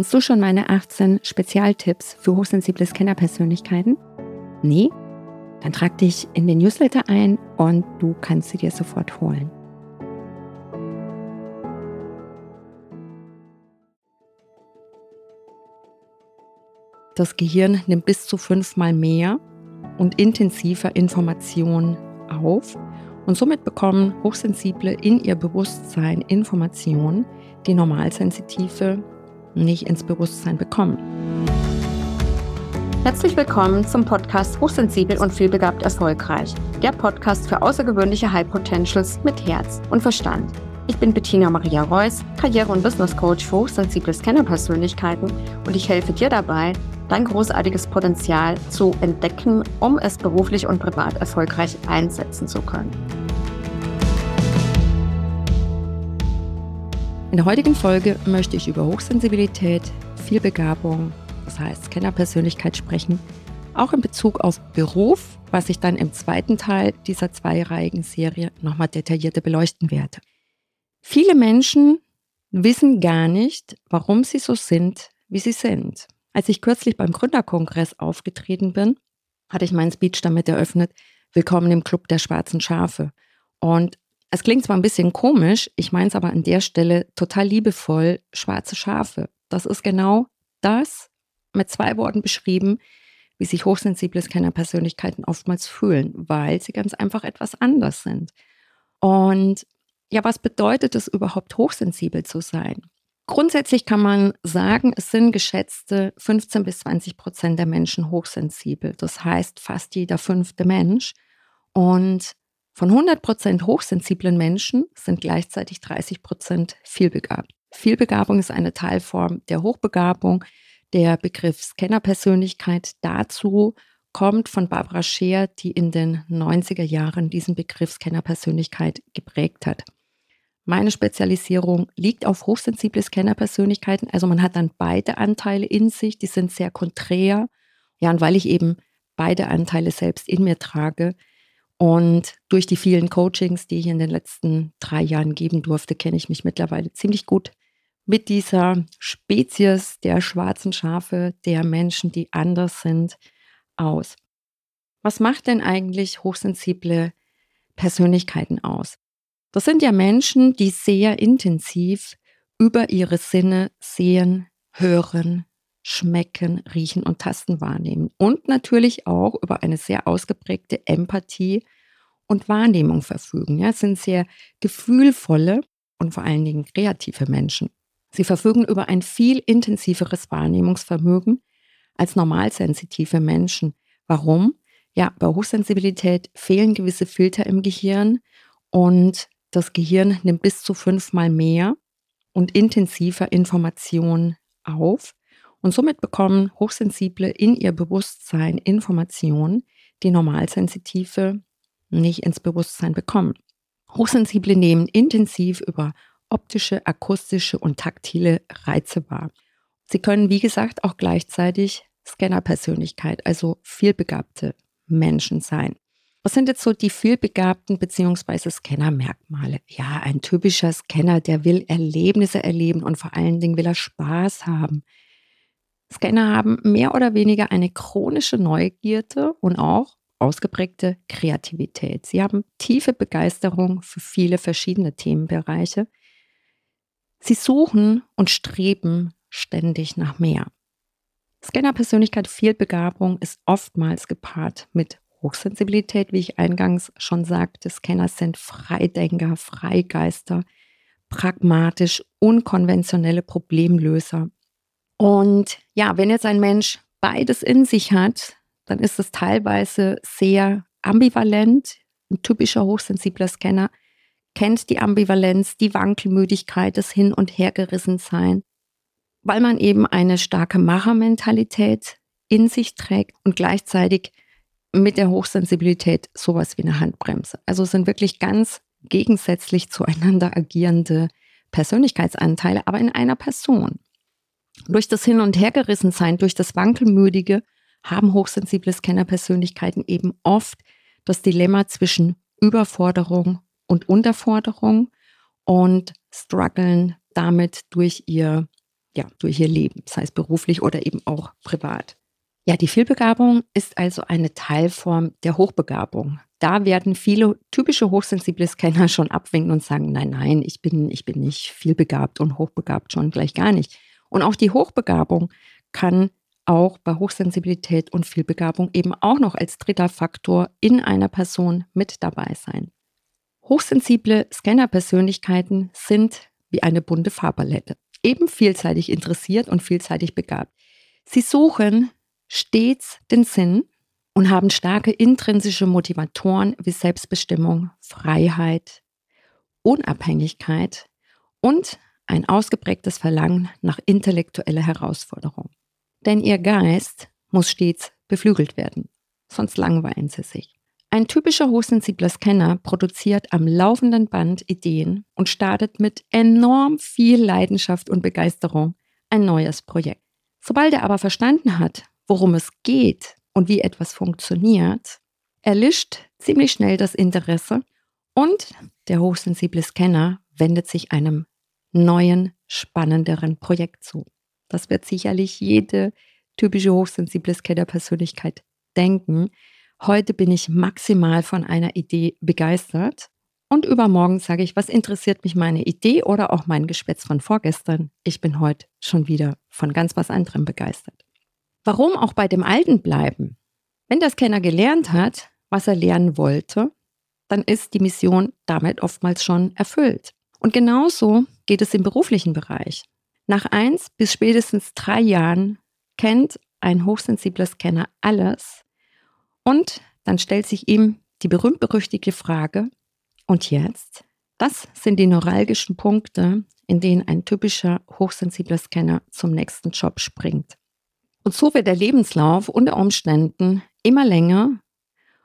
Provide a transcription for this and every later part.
Kennst du schon meine 18 Spezialtipps für hochsensible Scannerpersönlichkeiten? Nee? Dann trag dich in den Newsletter ein und du kannst sie dir sofort holen. Das Gehirn nimmt bis zu fünfmal mehr und intensiver Informationen auf und somit bekommen Hochsensible in ihr Bewusstsein Informationen, die Normalsensitive nicht ins Bewusstsein bekommen. Herzlich willkommen zum Podcast Hochsensibel und vielbegabt erfolgreich. Der Podcast für außergewöhnliche High Potentials mit Herz und Verstand. Ich bin Bettina Maria Reuss, Karriere- und Business Coach für hochsensible Scannerpersönlichkeiten und ich helfe dir dabei, dein großartiges Potenzial zu entdecken, um es beruflich und privat erfolgreich einsetzen zu können. In der heutigen Folge möchte ich über Hochsensibilität, Vielbegabung, das heißt Scannerpersönlichkeit sprechen, auch in Bezug auf Beruf, was ich dann im zweiten Teil dieser zweireihigen Serie nochmal detaillierter beleuchten werde. Viele Menschen wissen gar nicht, warum sie so sind, wie sie sind. Als ich kürzlich beim Gründerkongress aufgetreten bin, hatte ich meinen Speech damit eröffnet, Willkommen im Club der schwarzen Schafe. Und es klingt zwar ein bisschen komisch, ich meine es aber an der Stelle total liebevoll, schwarze Schafe. Das ist genau das mit zwei Worten beschrieben, wie sich hochsensible Scanner-Persönlichkeiten oftmals fühlen, weil sie ganz einfach etwas anders sind. Und ja, was bedeutet es überhaupt, hochsensibel zu sein? Grundsätzlich kann man sagen, es sind geschätzte 15 bis 20 Prozent der Menschen hochsensibel. Das heißt fast jeder fünfte Mensch. Und von 100% hochsensiblen Menschen sind gleichzeitig 30% vielbegabt. Vielbegabung ist eine Teilform der Hochbegabung. Der Begriff Scannerpersönlichkeit dazu kommt von Barbara Scheer, die in den 90er Jahren diesen Begriff Scannerpersönlichkeit geprägt hat. Meine Spezialisierung liegt auf hochsensible Scannerpersönlichkeiten. Also man hat dann beide Anteile in sich, die sind sehr konträr. Ja, und weil ich eben beide Anteile selbst in mir trage, und durch die vielen Coachings, die ich in den letzten drei Jahren geben durfte, kenne ich mich mittlerweile ziemlich gut mit dieser Spezies der schwarzen Schafe, der Menschen, die anders sind, aus. Was macht denn eigentlich hochsensible Persönlichkeiten aus? Das sind ja Menschen, die sehr intensiv über ihre Sinne sehen, hören, Schmecken, Riechen und Tasten wahrnehmen und natürlich auch über eine sehr ausgeprägte Empathie und Wahrnehmung verfügen. Ja, es sind sehr gefühlvolle und vor allen Dingen kreative Menschen. Sie verfügen über ein viel intensiveres Wahrnehmungsvermögen als normalsensitive Menschen. Warum? Ja, bei Hochsensibilität fehlen gewisse Filter im Gehirn und das Gehirn nimmt bis zu fünfmal mehr und intensiver Informationen auf und somit bekommen Hochsensible in ihr Bewusstsein Informationen, die Normalsensitive nicht ins Bewusstsein bekommen. Hochsensible nehmen intensiv über optische, akustische und taktile Reize wahr. Sie können, wie gesagt, auch gleichzeitig Scannerpersönlichkeit, also vielbegabte Menschen sein. Was sind jetzt so die vielbegabten bzw. Scannermerkmale? Ja, ein typischer Scanner, der will Erlebnisse erleben und vor allen Dingen will er Spaß haben. Scanner haben mehr oder weniger eine chronische Neugierde und auch ausgeprägte Kreativität. Sie haben tiefe Begeisterung für viele verschiedene Themenbereiche. Sie suchen und streben ständig nach mehr. Scanner-Persönlichkeit Vielbegabung ist oftmals gepaart mit Hochsensibilität, wie ich eingangs schon sagte. Scanner sind Freidenker, Freigeister, pragmatisch, unkonventionelle Problemlöser und ja, wenn jetzt ein Mensch beides in sich hat, dann ist es teilweise sehr ambivalent. Ein typischer hochsensibler Scanner kennt die Ambivalenz, die Wankelmüdigkeit, das Hin- und Hergerissensein, weil man eben eine starke Machermentalität in sich trägt und gleichzeitig mit der Hochsensibilität sowas wie eine Handbremse. Also sind wirklich ganz gegensätzlich zueinander agierende Persönlichkeitsanteile, aber in einer Person. Durch das Hin- und Hergerissensein, durch das Wankelmüdige haben hochsensible Scannerpersönlichkeiten eben oft das Dilemma zwischen Überforderung und Unterforderung und strugglen damit durch ihr ja, durch ihr Leben, sei es beruflich oder eben auch privat. Ja, die Vielbegabung ist also eine Teilform der Hochbegabung. Da werden viele typische hochsensible Scanner schon abwinken und sagen, nein, nein, ich bin, ich bin nicht vielbegabt und hochbegabt schon gleich gar nicht. Und auch die Hochbegabung kann auch bei Hochsensibilität und Vielbegabung eben auch noch als dritter Faktor in einer Person mit dabei sein. Hochsensible Scannerpersönlichkeiten sind wie eine bunte Farbpalette, eben vielseitig interessiert und vielseitig begabt. Sie suchen stets den Sinn und haben starke intrinsische Motivatoren wie Selbstbestimmung, Freiheit, Unabhängigkeit und ein ausgeprägtes Verlangen nach intellektueller Herausforderung. Denn ihr Geist muss stets beflügelt werden, sonst langweilen sie sich. Ein typischer hochsensibler Scanner produziert am laufenden Band Ideen und startet mit enorm viel Leidenschaft und Begeisterung ein neues Projekt. Sobald er aber verstanden hat, worum es geht und wie etwas funktioniert, erlischt ziemlich schnell das Interesse und der hochsensible Scanner wendet sich einem neuen, spannenderen Projekt zu. Das wird sicherlich jede typische hochsensible Scanner-Persönlichkeit denken. Heute bin ich maximal von einer Idee begeistert und übermorgen sage ich, was interessiert mich meine Idee oder auch mein Geschwätz von vorgestern? Ich bin heute schon wieder von ganz was anderem begeistert. Warum auch bei dem Alten bleiben? Wenn der Scanner gelernt hat, was er lernen wollte, dann ist die Mission damit oftmals schon erfüllt. Und genauso geht es im beruflichen Bereich. Nach eins bis spätestens drei Jahren kennt ein hochsensibler Scanner alles und dann stellt sich ihm die berühmt-berüchtigte Frage, und jetzt? Das sind die neuralgischen Punkte, in denen ein typischer hochsensibler Scanner zum nächsten Job springt. Und so wird der Lebenslauf unter Umständen immer länger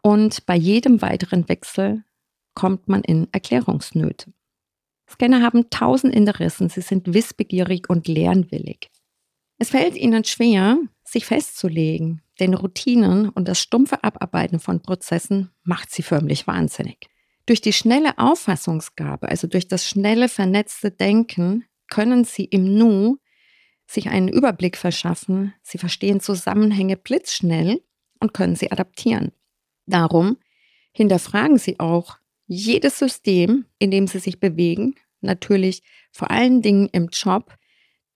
und bei jedem weiteren Wechsel kommt man in Erklärungsnöte. Scanner haben tausend Interessen, sie sind wissbegierig und lernwillig. Es fällt ihnen schwer, sich festzulegen, denn Routinen und das stumpfe Abarbeiten von Prozessen macht sie förmlich wahnsinnig. Durch die schnelle Auffassungsgabe, also durch das schnelle vernetzte Denken, können sie im Nu sich einen Überblick verschaffen, sie verstehen Zusammenhänge blitzschnell und können sie adaptieren. Darum hinterfragen sie auch jedes System, in dem sie sich bewegen, natürlich vor allen Dingen im Job,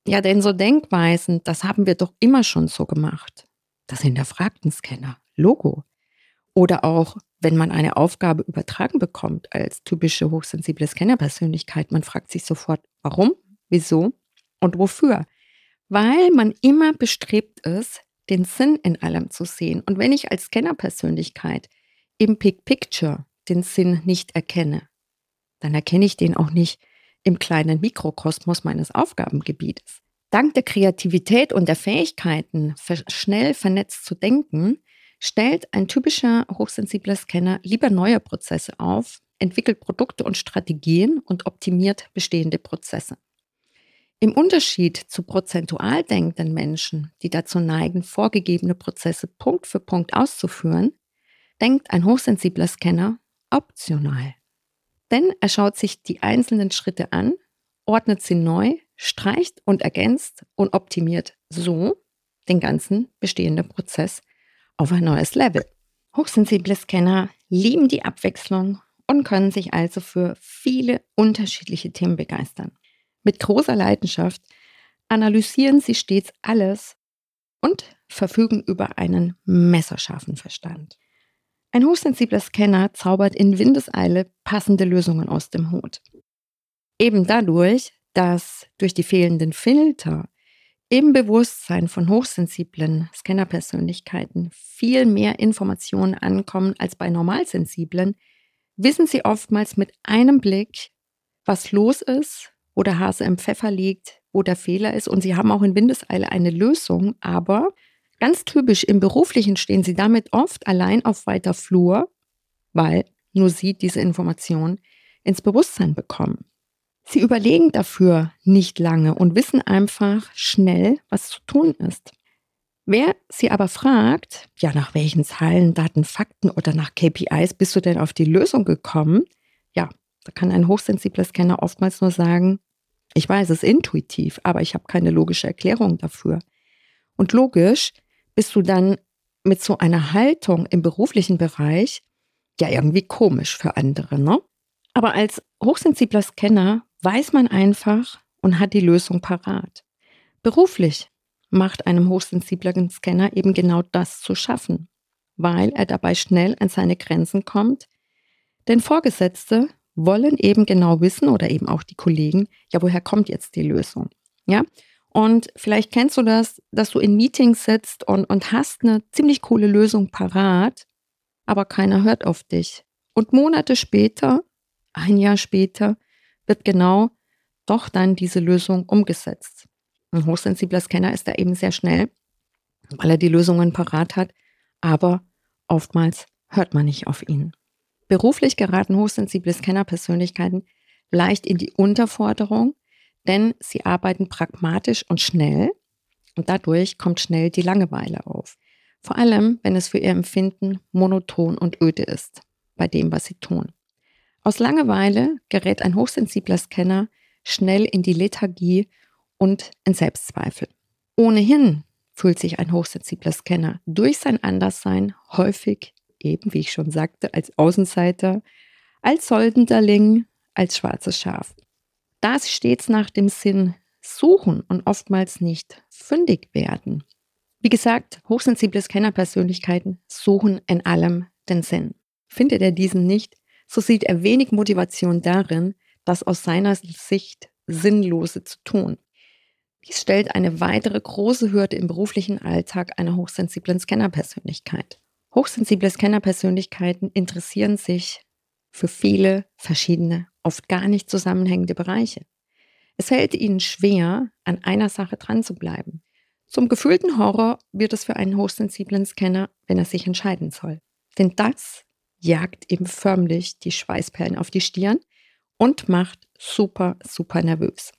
ja, denn so Denkweisen, das haben wir doch immer schon so gemacht. Das hinterfragt ein Scanner. Logo. Oder auch, wenn man eine Aufgabe übertragen bekommt als typische hochsensible Scannerpersönlichkeit, man fragt sich sofort, warum, wieso und wofür. Weil man immer bestrebt ist, den Sinn in allem zu sehen. Und wenn ich als Scannerpersönlichkeit im Big Picture den Sinn nicht erkenne, dann erkenne ich den auch nicht im kleinen Mikrokosmos meines Aufgabengebietes. Dank der Kreativität und der Fähigkeiten, schnell vernetzt zu denken, stellt ein typischer hochsensibler Scanner lieber neue Prozesse auf, entwickelt Produkte und Strategien und optimiert bestehende Prozesse. Im Unterschied zu prozentual denkenden Menschen, die dazu neigen, vorgegebene Prozesse Punkt für Punkt auszuführen, denkt ein hochsensibler Scanner optional. Denn er schaut sich die einzelnen Schritte an, ordnet sie neu, streicht und ergänzt und optimiert so den ganzen bestehenden Prozess auf ein neues Level. Hochsensible Scanner lieben die Abwechslung und können sich also für viele unterschiedliche Themen begeistern. Mit großer Leidenschaft analysieren sie stets alles und verfügen über einen messerscharfen Verstand. Ein hochsensibler Scanner zaubert in Windeseile passende Lösungen aus dem Hut. Eben dadurch, dass durch die fehlenden Filter im Bewusstsein von hochsensiblen Scannerpersönlichkeiten viel mehr Informationen ankommen als bei normalsensiblen, wissen sie oftmals mit einem Blick, was los ist, wo der Hase im Pfeffer liegt, wo der Fehler ist. Und sie haben auch in Windeseile eine Lösung, aber Ganz typisch im Beruflichen stehen sie damit oft allein auf weiter Flur, weil nur sie diese Information ins Bewusstsein bekommen. Sie überlegen dafür nicht lange und wissen einfach schnell, was zu tun ist. Wer sie aber fragt, ja, nach welchen Zahlen, Daten, Fakten oder nach KPIs bist du denn auf die Lösung gekommen? Ja, da kann ein hochsensibler Scanner oftmals nur sagen, Ich weiß es intuitiv, aber ich habe keine logische Erklärung dafür. Und logisch bist du dann mit so einer Haltung im beruflichen Bereich ja irgendwie komisch für andere, ne? Aber als hochsensibler Scanner weiß man einfach und hat die Lösung parat. Beruflich macht einem hochsensiblen Scanner eben genau das zu schaffen, weil er dabei schnell an seine Grenzen kommt. Denn Vorgesetzte wollen eben genau wissen oder eben auch die Kollegen, ja, woher kommt jetzt die Lösung? Ja, und vielleicht kennst du das, dass du in Meetings sitzt und, und hast eine ziemlich coole Lösung parat, aber keiner hört auf dich. Und Monate später, ein Jahr später, wird genau doch dann diese Lösung umgesetzt. Ein hochsensibler Scanner ist da eben sehr schnell, weil er die Lösungen parat hat, aber oftmals hört man nicht auf ihn. Beruflich geraten hochsensible Scanner-Persönlichkeiten leicht in die Unterforderung, denn sie arbeiten pragmatisch und schnell und dadurch kommt schnell die Langeweile auf. Vor allem, wenn es für ihr Empfinden monoton und öde ist bei dem, was sie tun. Aus Langeweile gerät ein hochsensibler Scanner schnell in die Lethargie und in Selbstzweifel. Ohnehin fühlt sich ein hochsensibler Scanner durch sein Anderssein häufig eben, wie ich schon sagte, als Außenseiter, als Soldenderling, als schwarzes Schaf. Da sie stets nach dem Sinn suchen und oftmals nicht fündig werden. Wie gesagt, hochsensible Scannerpersönlichkeiten suchen in allem den Sinn. Findet er diesen nicht, so sieht er wenig Motivation darin, das aus seiner Sicht Sinnlose zu tun. Dies stellt eine weitere große Hürde im beruflichen Alltag einer hochsensiblen Scannerpersönlichkeit. Hochsensible Scannerpersönlichkeiten interessieren sich für viele verschiedene, oft gar nicht zusammenhängende Bereiche. Es fällt ihnen schwer, an einer Sache dran zu bleiben. Zum gefühlten Horror wird es für einen hochsensiblen Scanner, wenn er sich entscheiden soll. Denn das jagt ihm förmlich die Schweißperlen auf die Stirn und macht super, super nervös.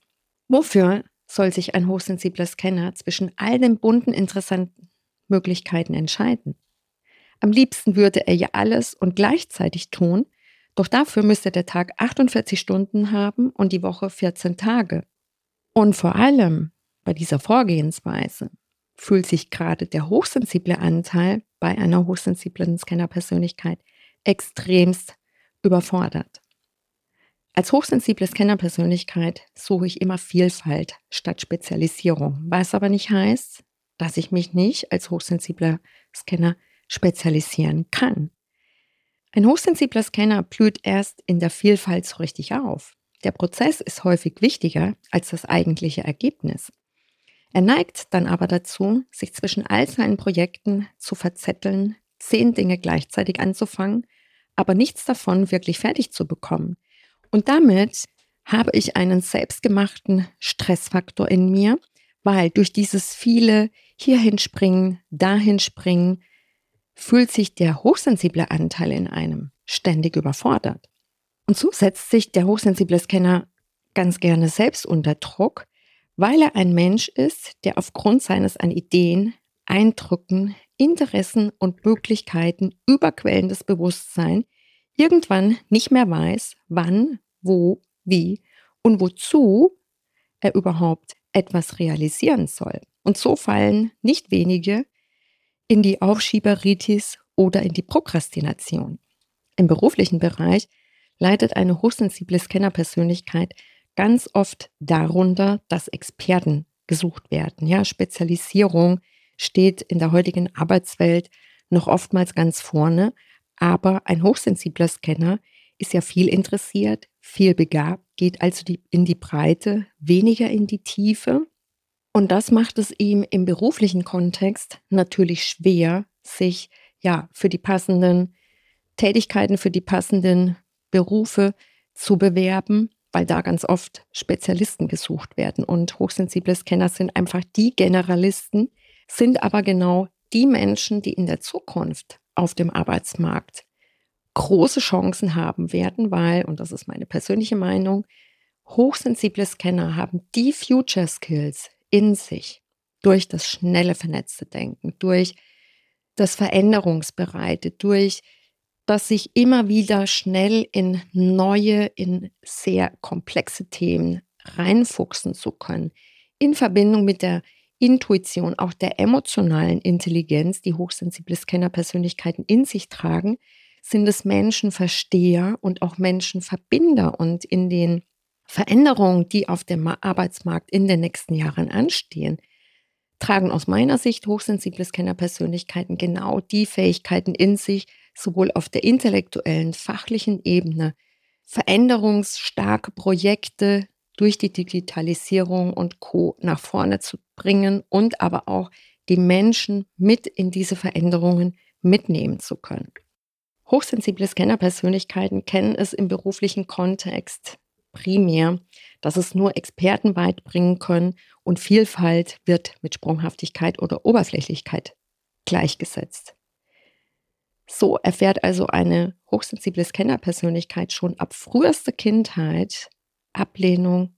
Wofür soll sich ein hochsensibler Scanner zwischen all den bunten, interessanten Möglichkeiten entscheiden? Am liebsten würde er ja alles und gleichzeitig tun, doch dafür müsste der Tag 48 Stunden haben und die Woche 14 Tage. Und vor allem bei dieser Vorgehensweise fühlt sich gerade der hochsensible Anteil bei einer hochsensiblen Scannerpersönlichkeit extremst überfordert. Als hochsensible Scannerpersönlichkeit suche ich immer Vielfalt statt Spezialisierung, was aber nicht heißt, dass ich mich nicht als hochsensibler Scanner spezialisieren kann. Ein hochsensibler Scanner blüht erst in der Vielfalt so richtig auf. Der Prozess ist häufig wichtiger als das eigentliche Ergebnis. Er neigt dann aber dazu, sich zwischen all seinen Projekten zu verzetteln, zehn Dinge gleichzeitig anzufangen, aber nichts davon wirklich fertig zu bekommen. Und damit habe ich einen selbstgemachten Stressfaktor in mir, weil durch dieses viele hierhin springen, dahin springen, fühlt sich der hochsensible Anteil in einem ständig überfordert. Und so setzt sich der hochsensible Scanner ganz gerne selbst unter Druck, weil er ein Mensch ist, der aufgrund seines an Ideen, Eindrücken, Interessen und Möglichkeiten überquellendes Bewusstsein irgendwann nicht mehr weiß, wann, wo, wie und wozu er überhaupt etwas realisieren soll. Und so fallen nicht wenige in die Aufschieberitis oder in die Prokrastination. Im beruflichen Bereich leidet eine hochsensible Scannerpersönlichkeit ganz oft darunter, dass Experten gesucht werden. Ja, Spezialisierung steht in der heutigen Arbeitswelt noch oftmals ganz vorne, aber ein hochsensibler Scanner ist ja viel interessiert, viel begabt, geht also die, in die Breite, weniger in die Tiefe und das macht es ihm im beruflichen Kontext natürlich schwer, sich ja für die passenden Tätigkeiten, für die passenden Berufe zu bewerben, weil da ganz oft Spezialisten gesucht werden. Und hochsensible Scanner sind einfach die Generalisten, sind aber genau die Menschen, die in der Zukunft auf dem Arbeitsmarkt große Chancen haben werden, weil, und das ist meine persönliche Meinung, hochsensible Scanner haben die Future Skills, in sich durch das schnelle vernetzte Denken, durch das Veränderungsbereite, durch das sich immer wieder schnell in neue, in sehr komplexe Themen reinfuchsen zu können. In Verbindung mit der Intuition, auch der emotionalen Intelligenz, die hochsensible Scanner-Persönlichkeiten in sich tragen, sind es Menschenversteher und auch Menschenverbinder. Und in den Veränderungen, die auf dem Arbeitsmarkt in den nächsten Jahren anstehen, tragen aus meiner Sicht hochsensible Scanner-Persönlichkeiten genau die Fähigkeiten in sich, sowohl auf der intellektuellen, fachlichen Ebene, veränderungsstarke Projekte durch die Digitalisierung und Co nach vorne zu bringen und aber auch die Menschen mit in diese Veränderungen mitnehmen zu können. Hochsensible Scanner-Persönlichkeiten kennen es im beruflichen Kontext primär, dass es nur Experten weit bringen können und Vielfalt wird mit Sprunghaftigkeit oder Oberflächlichkeit gleichgesetzt. So erfährt also eine hochsensible Scanner-Persönlichkeit schon ab frühester Kindheit Ablehnung,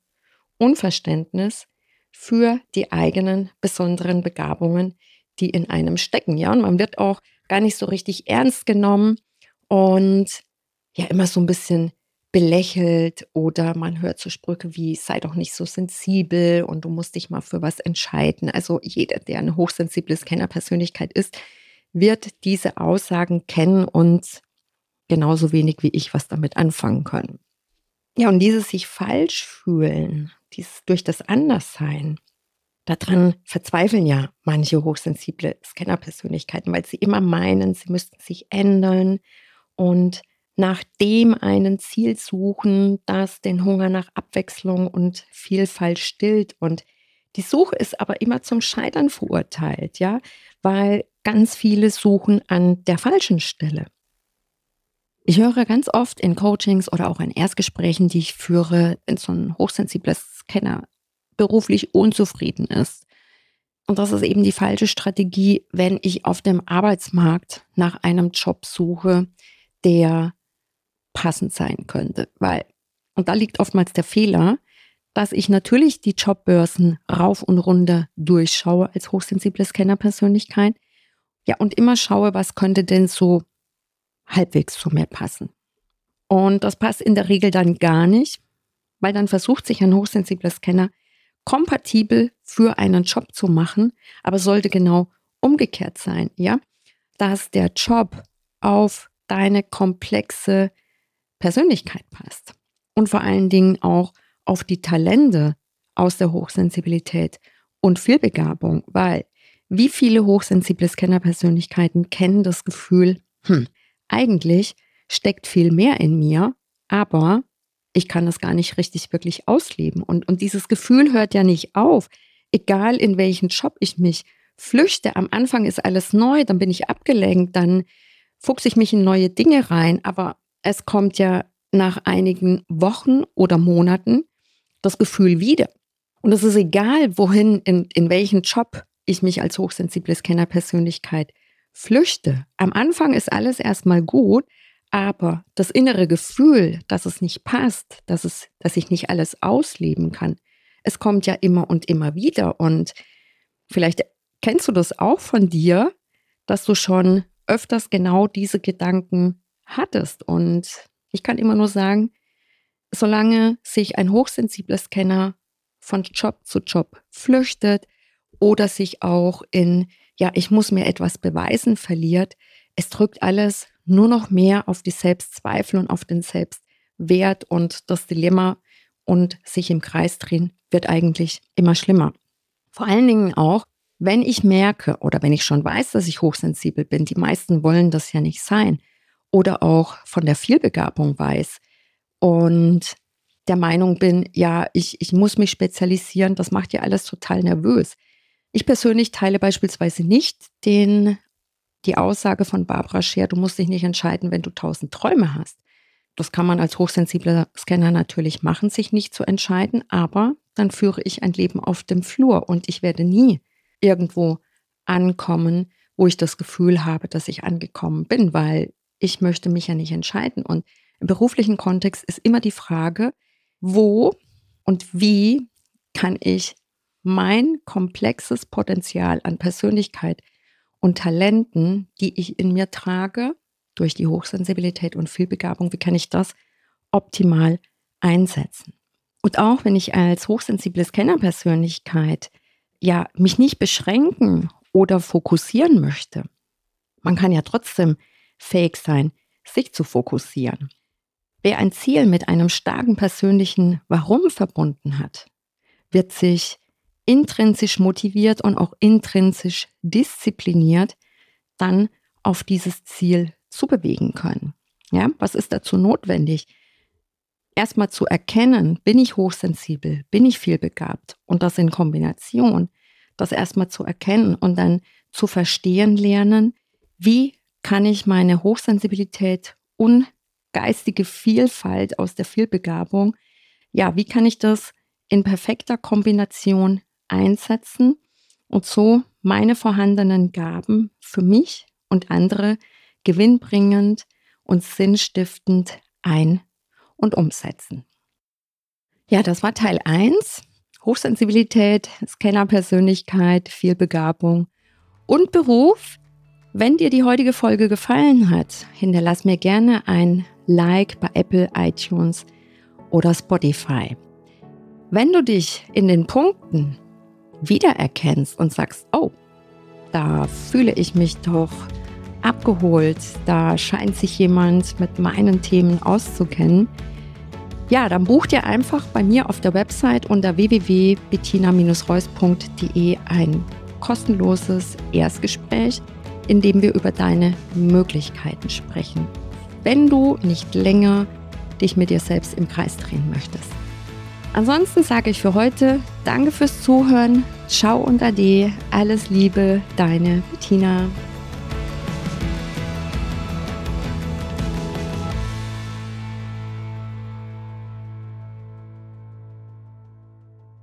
Unverständnis für die eigenen besonderen Begabungen, die in einem stecken. Ja, und man wird auch gar nicht so richtig ernst genommen und ja immer so ein bisschen belächelt oder man hört so Sprüche wie sei doch nicht so sensibel und du musst dich mal für was entscheiden. Also jeder, der eine hochsensible Scanner-Persönlichkeit ist, wird diese Aussagen kennen und genauso wenig wie ich was damit anfangen können. Ja, und dieses sich falsch fühlen, dieses durch das Anderssein, daran verzweifeln ja manche hochsensible Scanner-Persönlichkeiten, weil sie immer meinen, sie müssten sich ändern und nach dem einen Ziel suchen, das den Hunger nach Abwechslung und Vielfalt stillt. Und die Suche ist aber immer zum Scheitern verurteilt, ja, weil ganz viele suchen an der falschen Stelle. Ich höre ganz oft in Coachings oder auch in Erstgesprächen, die ich führe, wenn so ein hochsensibler Scanner beruflich unzufrieden ist. Und das ist eben die falsche Strategie, wenn ich auf dem Arbeitsmarkt nach einem Job suche, der passend sein könnte. Weil, und da liegt oftmals der Fehler, dass ich natürlich die Jobbörsen rauf und runter durchschaue als hochsensible Scanner-Persönlichkeit. Ja, und immer schaue, was könnte denn so halbwegs zu mir passen. Und das passt in der Regel dann gar nicht, weil dann versucht sich ein hochsensibler Scanner kompatibel für einen Job zu machen, aber sollte genau umgekehrt sein, ja, dass der Job auf deine komplexe Persönlichkeit passt und vor allen Dingen auch auf die Talente aus der Hochsensibilität und Vielbegabung, weil wie viele hochsensible Scanner-Persönlichkeiten kennen das Gefühl, hm, eigentlich steckt viel mehr in mir, aber ich kann das gar nicht richtig wirklich ausleben. Und, und dieses Gefühl hört ja nicht auf, egal in welchen Job ich mich flüchte. Am Anfang ist alles neu, dann bin ich abgelenkt, dann fuchse ich mich in neue Dinge rein, aber es kommt ja nach einigen Wochen oder Monaten das Gefühl wieder. Und es ist egal, wohin, in, in welchen Job ich mich als hochsensible Scanner-Persönlichkeit flüchte. Am Anfang ist alles erstmal gut, aber das innere Gefühl, dass es nicht passt, dass, es, dass ich nicht alles ausleben kann, es kommt ja immer und immer wieder. Und vielleicht kennst du das auch von dir, dass du schon öfters genau diese Gedanken hattest. Und ich kann immer nur sagen, solange sich ein hochsensibler Scanner von Job zu Job flüchtet oder sich auch in ja, ich muss mir etwas beweisen, verliert. Es drückt alles nur noch mehr auf die Selbstzweifel und auf den Selbstwert und das Dilemma und sich im Kreis drehen wird eigentlich immer schlimmer. Vor allen Dingen auch, wenn ich merke oder wenn ich schon weiß, dass ich hochsensibel bin, die meisten wollen das ja nicht sein, oder auch von der Vielbegabung weiß und der Meinung bin, ja, ich, ich muss mich spezialisieren, das macht ja alles total nervös. Ich persönlich teile beispielsweise nicht den, die Aussage von Barbara Scher, du musst dich nicht entscheiden, wenn du tausend Träume hast. Das kann man als hochsensibler Scanner natürlich machen, sich nicht zu entscheiden, aber dann führe ich ein Leben auf dem Flur und ich werde nie irgendwo ankommen, wo ich das Gefühl habe, dass ich angekommen bin, weil ich möchte mich ja nicht entscheiden. Und im beruflichen Kontext ist immer die Frage, wo und wie kann ich mein komplexes Potenzial an Persönlichkeit und Talenten, die ich in mir trage, durch die Hochsensibilität und Vielbegabung, wie kann ich das optimal einsetzen? Und auch wenn ich als hochsensible Scannerpersönlichkeit ja mich nicht beschränken oder fokussieren möchte, man kann ja trotzdem fähig sein, sich zu fokussieren. Wer ein Ziel mit einem starken persönlichen Warum verbunden hat, wird sich intrinsisch motiviert und auch intrinsisch diszipliniert dann auf dieses Ziel zubewegen können. Ja, was ist dazu notwendig? Erstmal zu erkennen, bin ich hochsensibel, bin ich vielbegabt und das in Kombination, das erstmal zu erkennen und dann zu verstehen lernen, wie kann ich meine Hochsensibilität und geistige Vielfalt aus der Vielbegabung, ja, wie kann ich das in perfekter Kombination einsetzen und so meine vorhandenen Gaben für mich und andere gewinnbringend und sinnstiftend ein- und umsetzen. Ja, das war Teil 1. Hochsensibilität, Scannerpersönlichkeit, Vielbegabung und Beruf. Wenn dir die heutige Folge gefallen hat, hinterlass mir gerne ein Like bei Apple, iTunes oder Spotify. Wenn du dich in den Punkten wiedererkennst und sagst, oh, da fühle ich mich doch abgeholt, da scheint sich jemand mit meinen Themen auszukennen, ja, dann buch dir einfach bei mir auf der Website unter www.bettina-reus.de ein kostenloses Erstgespräch, in dem wir über deine Möglichkeiten sprechen, wenn du nicht länger dich mit dir selbst im Kreis drehen möchtest. Ansonsten sage ich für heute Danke fürs Zuhören. Ciao unter D. Alles Liebe, deine Bettina.